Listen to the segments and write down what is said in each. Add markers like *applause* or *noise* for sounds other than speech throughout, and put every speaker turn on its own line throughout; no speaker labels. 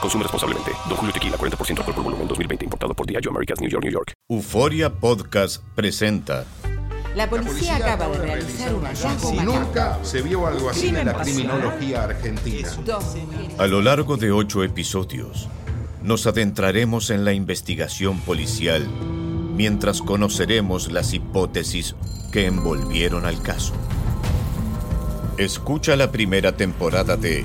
Consume responsablemente. Don Julio Tequila, 40% alcohol por volumen, 2020. Importado por Diageo Americas, New York, New York.
Euforia Podcast presenta.
La policía acaba de realizar un hallazgo
Si nunca se vio algo así en la criminología argentina.
A lo largo de ocho episodios, nos adentraremos en la investigación policial mientras conoceremos las hipótesis que envolvieron al caso. Escucha la primera temporada de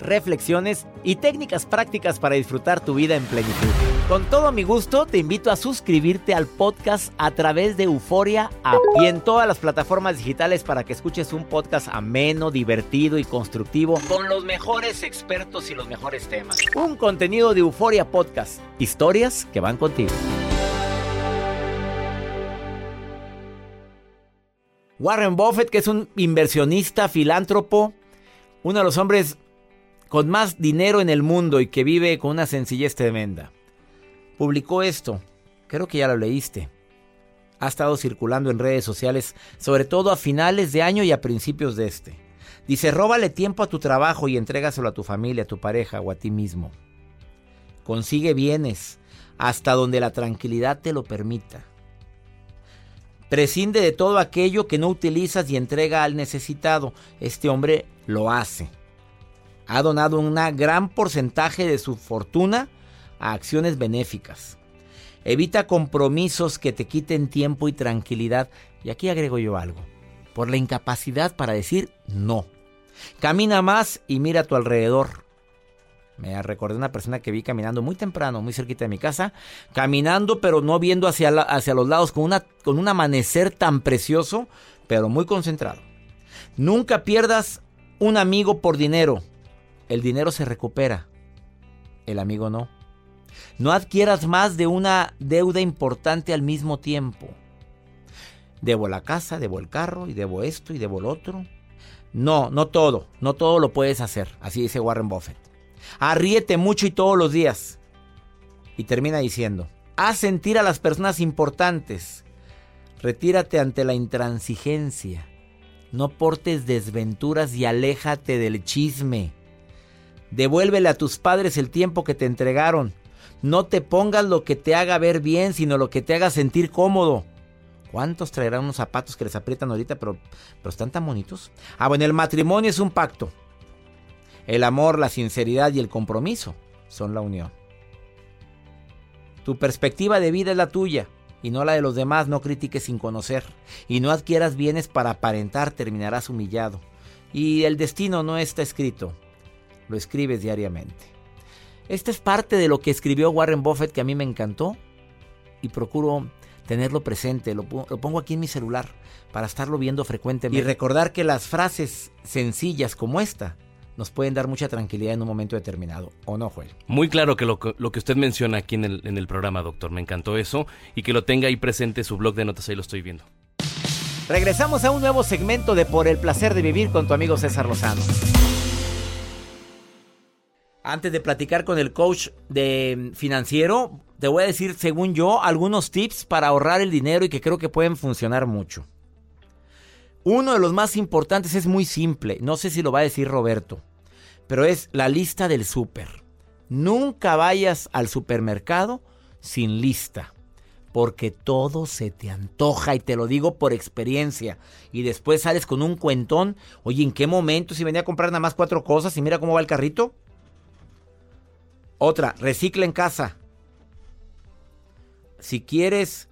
reflexiones y técnicas prácticas para disfrutar tu vida en plenitud. Con todo mi gusto, te invito a suscribirte al podcast a través de Euforia App y en todas las plataformas digitales para que escuches un podcast ameno, divertido y constructivo con los mejores expertos y los mejores temas. Un contenido de Euforia Podcast. Historias que van contigo. Warren Buffett, que es un inversionista, filántropo, uno de los hombres con más dinero en el mundo y que vive con una sencillez tremenda, publicó esto. Creo que ya lo leíste. Ha estado circulando en redes sociales, sobre todo a finales de año y a principios de este. Dice, róbale tiempo a tu trabajo y entrégaselo a tu familia, a tu pareja o a ti mismo. Consigue bienes hasta donde la tranquilidad te lo permita. Prescinde de todo aquello que no utilizas y entrega al necesitado. Este hombre lo hace. Ha donado un gran porcentaje de su fortuna a acciones benéficas. Evita compromisos que te quiten tiempo y tranquilidad. Y aquí agrego yo algo. Por la incapacidad para decir no. Camina más y mira a tu alrededor. Me recordé una persona que vi caminando muy temprano, muy cerquita de mi casa, caminando pero no viendo hacia, hacia los lados, con, una, con un amanecer tan precioso, pero muy concentrado. Nunca pierdas un amigo por dinero. El dinero se recupera, el amigo no. No adquieras más de una deuda importante al mismo tiempo. Debo la casa, debo el carro y debo esto y debo lo otro. No, no todo, no todo lo puedes hacer, así dice Warren Buffett. Arríete mucho y todos los días. Y termina diciendo, haz sentir a las personas importantes. Retírate ante la intransigencia. No portes desventuras y aléjate del chisme. Devuélvele a tus padres el tiempo que te entregaron. No te pongas lo que te haga ver bien, sino lo que te haga sentir cómodo. ¿Cuántos traerán unos zapatos que les aprietan ahorita, pero, pero están tan bonitos? Ah, bueno, el matrimonio es un pacto. El amor, la sinceridad y el compromiso son la unión. Tu perspectiva de vida es la tuya y no la de los demás. No critiques sin conocer y no adquieras bienes para aparentar, terminarás humillado. Y el destino no está escrito, lo escribes diariamente. Esta es parte de lo que escribió Warren Buffett que a mí me encantó y procuro tenerlo presente, lo, pongo aquí en mi celular para estarlo viendo frecuentemente y recordar que las frases sencillas como esta nos pueden dar mucha tranquilidad en un momento determinado, ¿o no, Joel?
Muy claro que lo, que lo que usted menciona aquí en el, en el programa, doctor. Me encantó eso. Y que lo tenga ahí presente su blog de notas, ahí lo estoy viendo.
Regresamos a un nuevo segmento de Por el placer de vivir con tu amigo César Lozano. Antes de platicar con el coach de financiero, te voy a decir, según yo, algunos tips para ahorrar el dinero y que creo que pueden funcionar mucho. Uno de los más importantes es muy simple, no sé si lo va a decir Roberto, pero es la lista del súper. Nunca vayas al supermercado sin lista. porque todo se te antoja y te lo digo por experiencia. Y después sales con un cuentón. Oye, ¿en qué momento si venía a comprar nada más cuatro cosas y mira cómo va el carrito? Otra, recicla en casa. Si quieres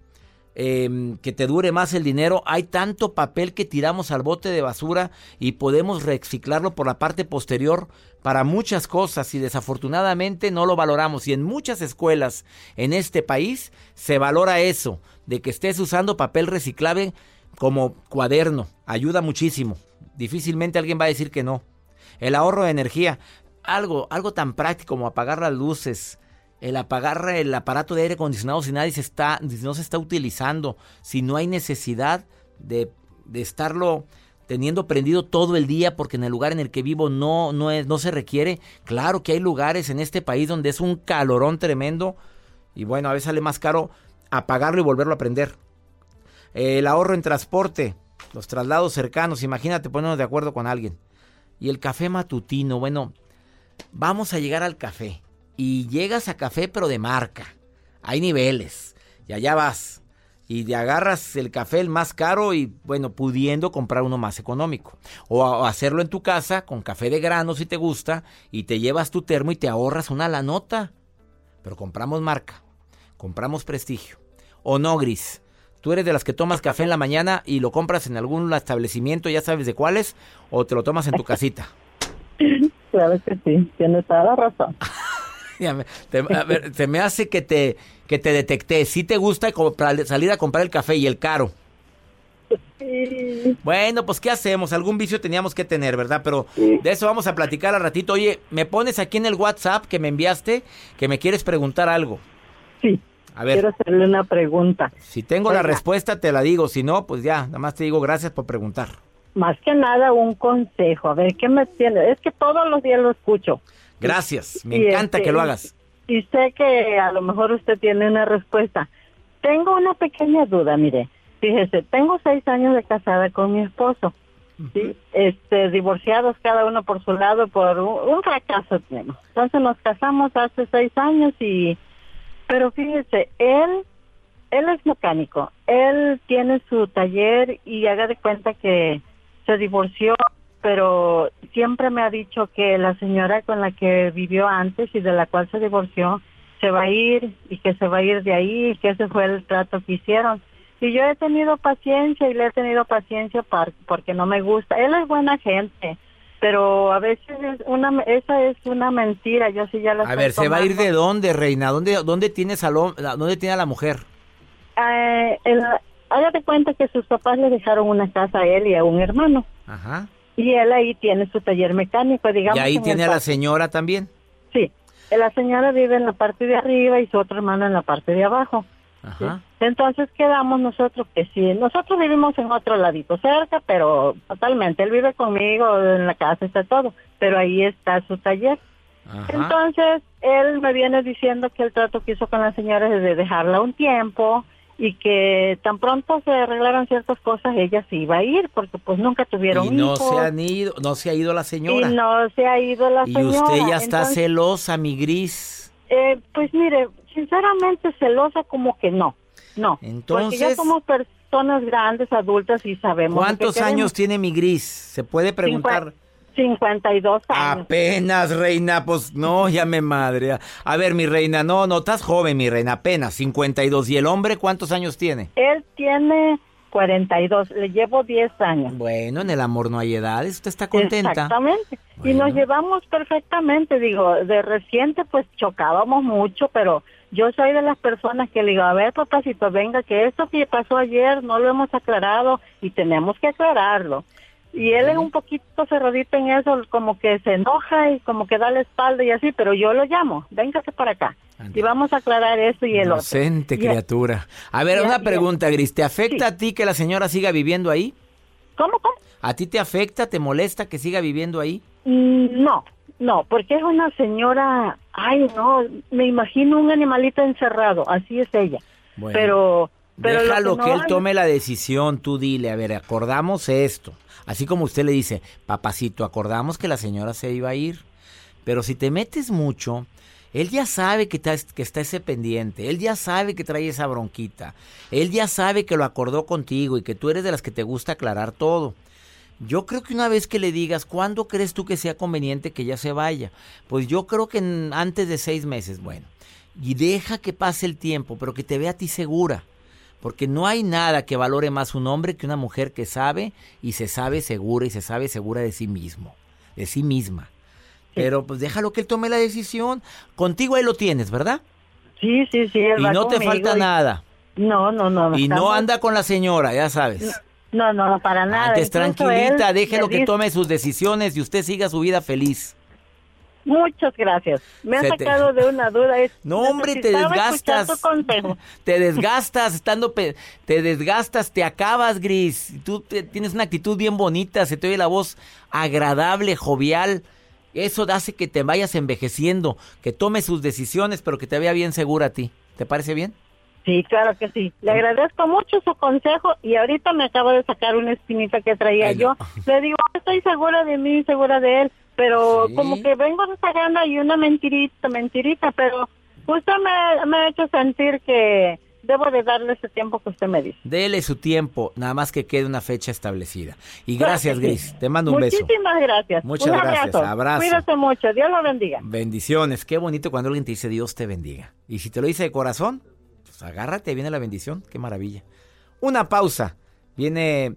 em, que te dure más el dinero, hay tanto papel que tiramos al bote de basura y podemos reciclarlo por la parte posterior para muchas cosas y desafortunadamente no lo valoramos. Y en muchas escuelas en este país se valora eso, de que estés usando papel reciclable como cuaderno. Ayuda muchísimo. Difícilmente alguien va a decir que no. El ahorro de energía, algo, algo tan práctico como apagar las luces, el apagar el aparato de aire acondicionado si nadie se está, no se está utilizando, si no hay necesidad de, de estarlo teniendo prendido todo el día porque en el lugar en el que vivo no, no, es, no se requiere. Claro que hay lugares en este país donde es un calorón tremendo y bueno, a veces sale más caro apagarlo y volverlo a prender. El ahorro en transporte, los traslados cercanos, imagínate ponernos de acuerdo con alguien. Y el café matutino, bueno, vamos a llegar al café. Y llegas a café pero de marca. Hay niveles. Y allá vas y te agarras el café el más caro y bueno, pudiendo comprar uno más económico. O, hacerlo en tu casa con café de grano si te gusta y te llevas tu termo y te ahorras una la nota. Pero compramos marca, compramos prestigio. O no, Gris. ¿Tú eres de las que tomas café en la mañana y lo compras en algún establecimiento, ya sabes de cuáles, o te lo tomas en tu casita? *laughs*
Claro que sí, tienes toda la razón. *laughs*
a ver, se me hace que te, que te detecté. Si te gusta salir a comprar el café y el caro. Bueno, pues ¿qué hacemos? Algún vicio teníamos que tener, ¿verdad? Pero de eso vamos a platicar al ratito. Oye, ¿me pones aquí en el WhatsApp que me enviaste que me quieres preguntar algo?
Sí. A ver. Quiero hacerle una pregunta.
Si tengo la respuesta, te la digo. Si no, pues ya, nada más te digo gracias por preguntar.
Más que nada, un consejo. A ver, ¿qué me tiene? Es que todos los días lo escucho.
Gracias, me encanta que lo este, hagas.
Y sé que a lo mejor usted tiene una respuesta. Tengo una pequeña duda, mire. Fíjese, tengo seis años de casada con mi esposo. ¿sí? este, divorciados cada uno por su lado por un, fracaso tenemos. Entonces nos casamos hace seis años y, pero fíjese, él, él es mecánico, él tiene su taller y haga de cuenta que se divorció pero siempre me ha dicho que la señora con la que vivió antes y de la cual se divorció se va a ir y que se va a ir de ahí y que ese fue el trato que hicieron. Y yo he tenido paciencia y le he tenido paciencia porque no me gusta. Él es buena gente, pero a veces es una, esa es una mentira. Yo sí ya la
A ver, ¿se va a ir de dónde, reina? ¿Dónde, dónde, tiene, salón, dónde tiene a la mujer?
Eh, hágate cuenta que sus papás le dejaron una casa a él y a un hermano. Ajá. Y él ahí tiene su taller mecánico, digamos.
¿Y ahí tiene a la señora también?
Sí, la señora vive en la parte de arriba y su otro hermano en la parte de abajo. Ajá. Entonces quedamos nosotros que sí, nosotros vivimos en otro ladito cerca, pero totalmente, él vive conmigo en la casa, está todo, pero ahí está su taller. Ajá. Entonces, él me viene diciendo que el trato que hizo con la señora es de dejarla un tiempo, y que tan pronto se arreglaran ciertas cosas ella se iba a ir porque pues nunca tuvieron y
no se han ido no se ha ido la señora.
y no se ha ido la señora
y usted ya está celosa mi gris.
Eh, pues mire sinceramente celosa como que no no. Entonces porque ya somos personas grandes adultas y sabemos
cuántos años tiene mi gris se puede preguntar
52 años.
Apenas, reina, pues no, ya me madre. A ver, mi reina, no, no, estás joven, mi reina, apenas 52. ¿Y el hombre cuántos años tiene?
Él tiene 42, le llevo 10 años.
Bueno, en el amor no hay edades, usted está contenta.
Exactamente. Y nos llevamos perfectamente, digo, de reciente pues chocábamos mucho, pero yo soy de las personas que le digo, a ver papacito, venga, que esto que pasó ayer no lo hemos aclarado y tenemos que aclararlo. Y él es un poquito cerradito en eso, como que se enoja y como que da la espalda y así, pero yo lo llamo, véngase para acá. Y vamos a aclarar eso y el
Inocente criatura. A ver, una pregunta, Gris, ¿te afecta a ti que la señora siga viviendo ahí?
¿Cómo, cómo?
¿A ti te afecta, te molesta que siga viviendo ahí?
Mm, no, no, porque es una señora, ay no, me imagino un animalito encerrado, así es ella. pero... pero
Déjalo que, él tome la decisión, tú dile, a ver, acordamos esto Así como usted le dice, papacito, acordamos que la señora se iba a ir. Pero si te metes mucho Él ya sabe que está, está ese pendiente, él ya sabe que trae esa bronquita, él ya sabe que lo acordó contigo y que tú eres de las que te gusta aclarar todo. Yo creo que una vez que le digas, ¿cuándo crees tú que sea conveniente que ya se vaya? Pues yo creo que antes de seis meses, bueno. Y deja que pase el tiempo, pero que te vea a ti segura. Porque no hay nada que valore más un hombre que una mujer que sabe y se sabe segura y se sabe segura de sí mismo, de sí misma. Pero pues déjalo que él tome la decisión. Contigo ahí lo tienes, ¿verdad?
Sí, sí, sí.
y no te falta nada.
No, no, no.
Y no anda con la señora, ya sabes.
No, no, para nada.
Antes tranquilita, déjelo que tome sus decisiones y usted siga su vida feliz.
Muchas gracias. Me ha sacado de una duda. *laughs*
no, hombre, te desgastas. Te desgastas, estando. Te desgastas, te acabas, Gris. Tú tienes una actitud bien bonita, se te oye la voz agradable, jovial. Eso hace que te vayas envejeciendo, que tome sus decisiones, pero que te vea bien segura a ti. ¿Te parece bien?
Sí, claro que sí. Le agradezco mucho su consejo y ahorita me acabo de sacar una espinita que traía yo. Le digo, estoy segura de mí, segura de él, pero como que vengo sacando ahí una mentirita, mentirita, pero usted me, me ha hecho sentir que debo de darle ese tiempo que usted me dice.
Dele su tiempo, nada más que quede una fecha establecida. Y gracias, Gris. Te mando un
beso. Muchísimas gracias.
Muchas gracias. Abrazo.
Cuídate mucho. Dios lo bendiga.
Bendiciones. Qué bonito cuando alguien te dice Dios te bendiga. Y si te lo dice de corazón, pues agárrate, viene la bendición, qué maravilla. Una pausa. Viene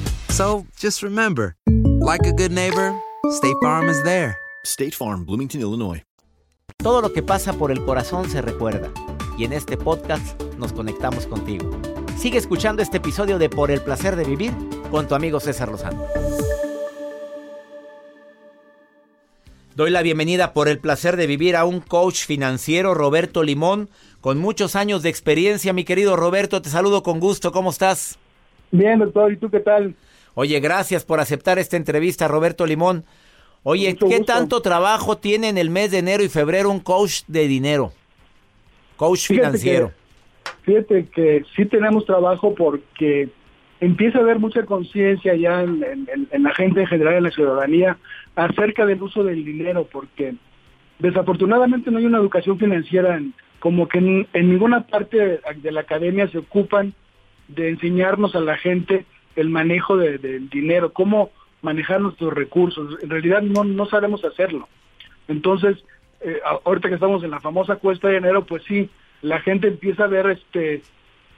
So just remember, like a good neighbor, State Farm is there.
State Farm, Bloomington, Illinois.
Todo lo que pasa por el corazón se recuerda. Y en este podcast nos conectamos contigo. Sigue escuchando este episodio de Por el placer de vivir con tu amigo César Lozano. Doy la bienvenida por el placer de vivir a un coach financiero, Roberto Limón, con muchos años de experiencia. Mi querido Roberto, te saludo con gusto. ¿Cómo estás?
Bien, doctor. ¿Y tú qué tal?
Oye, gracias por aceptar esta entrevista, Roberto Limón. Oye, ¿qué tanto trabajo tiene en el mes de enero y febrero un coach de dinero? Coach financiero.
fíjate que sí tenemos trabajo porque empieza a haber mucha conciencia ya en, la gente en general, en la ciudadanía, acerca del uso del dinero, porque desafortunadamente no hay una educación financiera, como que en, ninguna parte de la academia se ocupan de enseñarnos a la gente el manejo del dinero, cómo manejar nuestros recursos. En realidad no, no sabemos hacerlo. Entonces, eh, ahorita que estamos en la famosa cuesta de enero, pues sí, la gente empieza a ver este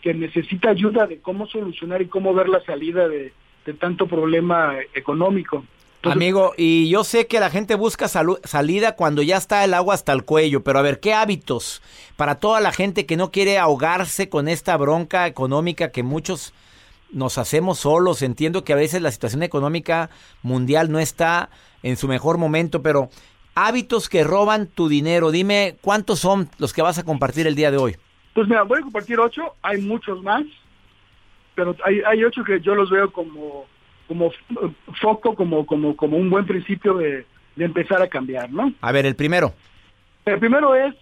que necesita ayuda de cómo solucionar y cómo ver la salida de, tanto problema económico.
Amigo, y yo sé que la gente busca salida cuando ya está el agua hasta el cuello, pero a ver, ¿qué hábitos para toda la gente que no quiere ahogarse con esta bronca económica que muchos nos hacemos solos. Entiendo que a veces la situación económica mundial no está en su mejor momento, pero hábitos que roban tu dinero. Dime cuántos son los que vas a compartir el día de hoy.
Pues mira, voy a compartir ocho, hay muchos más, pero hay, hay ocho que yo los veo como, como foco, como, como, como un buen principio de, de empezar a cambiar, ¿no?
A ver, el primero.
El primero es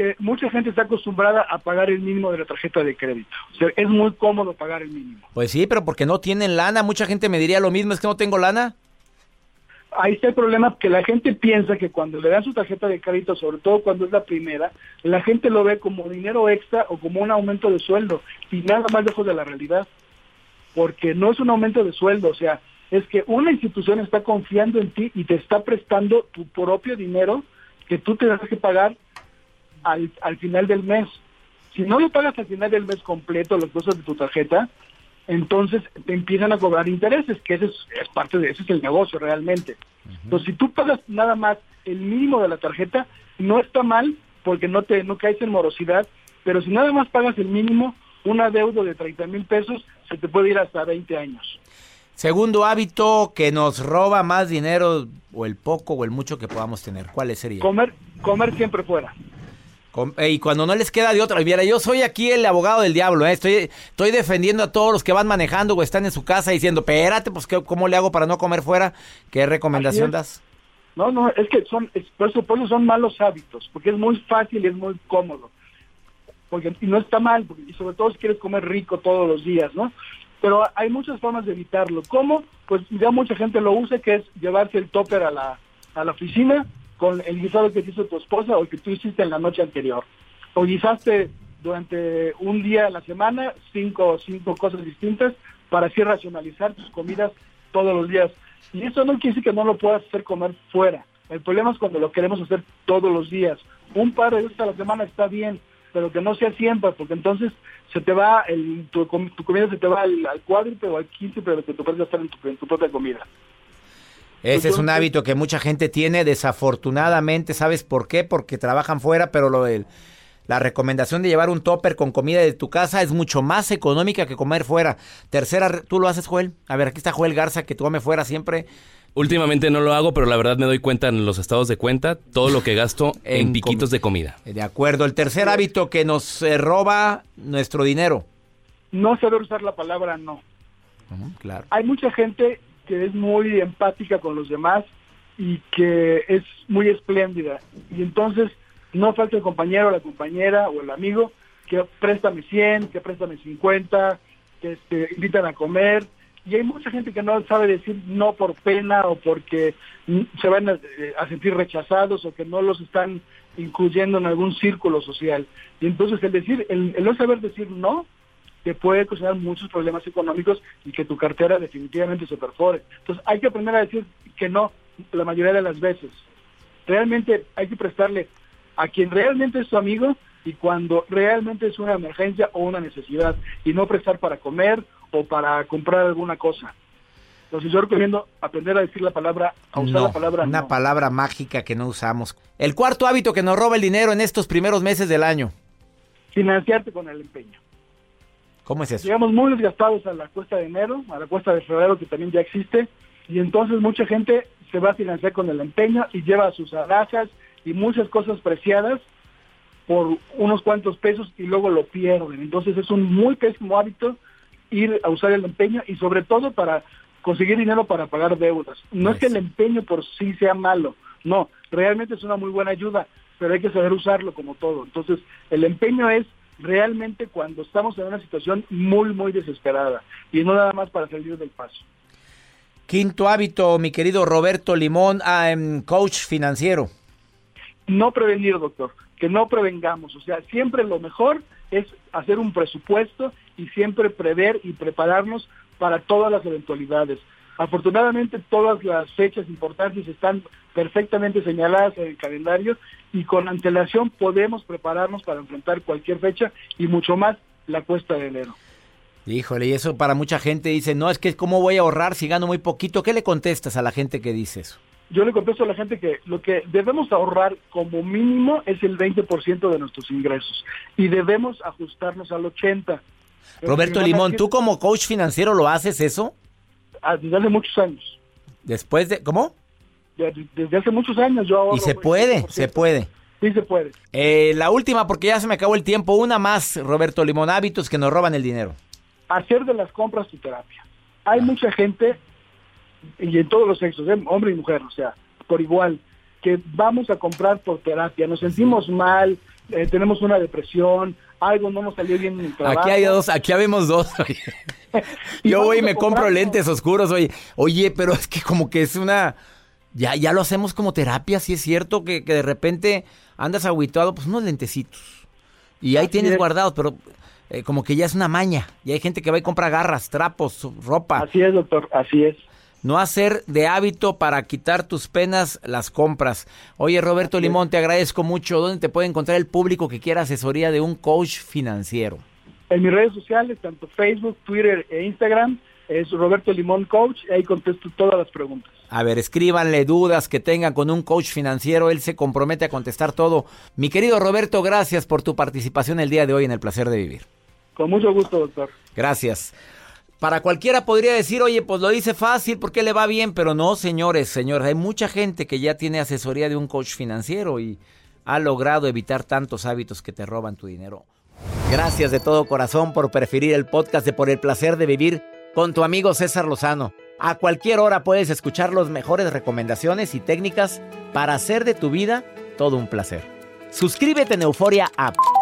que mucha gente está acostumbrada a pagar el mínimo de la tarjeta de crédito. O sea, es muy cómodo pagar el mínimo.
Pues sí, pero porque no tienen lana. Mucha gente me diría lo mismo, es que no tengo lana.
Ahí está el problema, que la gente piensa que cuando le dan su tarjeta de crédito, sobre todo cuando es la primera, la gente lo ve como dinero extra o como un aumento de sueldo y nada más lejos de la realidad. Porque no es un aumento de sueldo, o sea, es que una institución está confiando en ti y te está prestando tu propio dinero que tú te das que pagar al, al final del mes. Si no lo pagas al final del mes completo, los costos de tu tarjeta, entonces te empiezan a cobrar intereses, que ese es, es parte de ese es el negocio realmente. Entonces, si tú pagas nada más el mínimo de la tarjeta, no está mal porque no te no caes en morosidad, pero si nada más pagas el mínimo, una deuda de 30 mil pesos se te puede ir hasta 20 años.
Segundo hábito que nos roba más dinero o el poco o el mucho que podamos tener. ¿Cuál sería?
Comer, comer siempre fuera.
Y cuando no les queda de otra, mira, yo soy aquí el abogado del diablo, ¿eh? estoy, estoy defendiendo a todos los que van manejando o están en su casa diciendo, espérate, pues ¿qué- ¿cómo le hago para no comer fuera? ¿Qué recomendación das?
No, no, es que son, es- por, eso, por eso son malos hábitos, porque es muy fácil y es muy cómodo. Porque, y no está mal, porque- y sobre todo si quieres comer rico todos los días, ¿no? Pero hay muchas formas de evitarlo. ¿Cómo? Pues ya mucha gente lo usa, que es llevarse el topper a la, a la oficina con el guisado que hizo tu esposa o el que tú hiciste en la noche anterior. O guisaste durante un día a la semana cinco, cinco cosas distintas para así racionalizar tus comidas todos los días. Y eso no quiere decir que no lo puedas hacer comer fuera. El problema es cuando lo queremos hacer todos los días. Un par de veces a la semana está bien, pero que no sea siempre, porque entonces se te va, el, tu, tu comida se te va al, al cuádruple o al quíntuple de lo que tú puedes gastar en tu, en tu propia comida.
Ese es un hábito que mucha gente tiene, desafortunadamente, ¿sabes por qué? Porque trabajan fuera, pero lo del- la recomendación de llevar un topper con comida de tu casa es mucho más económica que comer fuera. Tercera, ¿tú lo haces, Joel? A ver, aquí está Joel Garza, que tú come fuera siempre.
Últimamente no lo hago, pero la verdad me doy cuenta en los estados de cuenta todo lo que gasto *laughs* en,
En
piquitos de comida.
De acuerdo. El tercer hábito que nos eh, roba nuestro dinero.
No saber usar la palabra no.
Claro.
Hay mucha gente que es muy empática con los demás y que es muy espléndida. Y entonces no falta el compañero, la compañera o el amigo que préstame 100, que préstame 50, que este, invitan a comer. Y hay mucha gente que no sabe decir no por pena o porque se van a, eh, sentir rechazados o que no los están incluyendo en algún círculo social. Y entonces el decir, el no saber decir no, te puede ocasionar muchos problemas económicos y que tu cartera definitivamente se perfore. Entonces hay que aprender a decir que no la mayoría de las veces. Realmente hay que prestarle a quien realmente es tu amigo y cuando realmente es una emergencia o una necesidad y no prestar para comer o para comprar alguna cosa. Entonces yo recomiendo aprender a decir la palabra, a usar
No,
la palabra
una
no.
palabra mágica que no usamos. El cuarto hábito que nos roba el dinero en estos primeros meses del año.
Financiarte con el empeño.
¿Cómo es eso?
Llegamos muy desgastados a la cuesta de enero, a la cuesta de febrero que también ya existe, y entonces mucha gente se va a financiar con el empeño y lleva sus alhajas y muchas cosas preciadas por unos cuantos pesos y luego lo pierden. Entonces es un muy pésimo hábito ir a usar el empeño y sobre todo para conseguir dinero para pagar deudas. No es que el empeño por sí sea malo, no, realmente es una muy buena ayuda, pero hay que saber usarlo como todo. Entonces el empeño es realmente cuando estamos en una situación muy, muy desesperada y no nada más para salir del paso.
Quinto hábito, mi querido Roberto Limón, coach financiero.
No prevenir, doctor, que no prevengamos. O sea, siempre lo mejor es hacer un presupuesto y siempre prever y prepararnos para todas las eventualidades. Afortunadamente todas las fechas importantes están perfectamente señaladas en el calendario y con antelación podemos prepararnos para enfrentar cualquier fecha y mucho más la cuesta de enero.
Híjole, y eso para mucha gente dice, no, es que cómo voy a ahorrar si gano muy poquito. ¿Qué le contestas a la gente que dice eso?
Yo le contesto a la gente que lo que debemos ahorrar como mínimo es el 20% de nuestros ingresos y debemos ajustarnos al 80%. Pero
Roberto Limón, ¿tú como coach financiero lo haces eso?
Ah, Desde hace muchos años.
Después de, ¿cómo?
Desde hace muchos años yo ahorro.
Y se puede,
20%.
se puede.
Sí se puede.
Eh, la última, porque ya se me acabó el tiempo, una más, Roberto Limón, hábitos que nos roban el dinero.
Hacer de las compras tu terapia. Hay mucha gente, y en todos los sexos, ¿eh? hombre y mujer, o sea, por igual, que vamos a comprar por terapia. Nos sentimos mal, eh, tenemos una depresión, algo no nos salió bien en el trabajo.
Aquí hay dos, aquí habemos dos. *laughs* oye. *laughs* Yo voy y me compro
comprarlo.
lentes oscuros, oye. Oye, pero es que como que es una... Ya, ya lo hacemos como terapia, sí es cierto que, que de repente andas agüitado, pues unos lentecitos. Y ahí
Así
tienes
es.
guardados, pero eh, como que ya es una maña. Y hay gente que va y compra garras, trapos, ropa.
Así es, doctor, así es.
No hacer de hábito para quitar tus penas las compras. Oye, Roberto Limón, te agradezco mucho. ¿Dónde te puede encontrar el público que quiera asesoría de un coach financiero?
En mis redes sociales, tanto Facebook, Twitter e Instagram, es Roberto Limón Coach, y ahí contesto todas las preguntas.
A ver, escríbanle dudas que tengan con un coach financiero, él se compromete a contestar todo. Mi querido Roberto, gracias por tu participación el día de hoy en el placer de vivir.
Con mucho gusto, doctor.
Gracias. Para cualquiera podría decir, oye, pues lo dice fácil porque le va bien, pero no, señores, señores, hay mucha gente que ya tiene asesoría de un coach financiero y ha logrado evitar tantos hábitos que te roban tu dinero. Gracias de todo corazón por preferir el podcast de Por el placer de vivir con tu amigo César Lozano. A cualquier hora puedes escuchar las mejores recomendaciones y técnicas para hacer de tu vida todo un placer. Suscríbete en Euforia App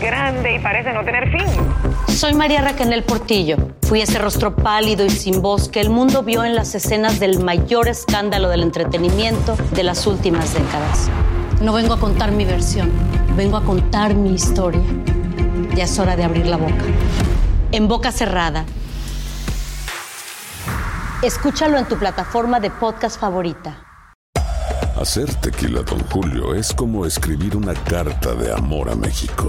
grande y parece no tener fin.
Soy María Raquel Portillo. Fui ese rostro pálido y sin voz que el mundo vio en las escenas del mayor escándalo del entretenimiento de las últimas décadas. No vengo a contar mi versión, vengo a contar mi historia. Ya es hora de abrir la boca. En boca cerrada. Escúchalo en tu plataforma de podcast favorita.
Hacer tequila, Don Julio, es como escribir una carta de amor a México.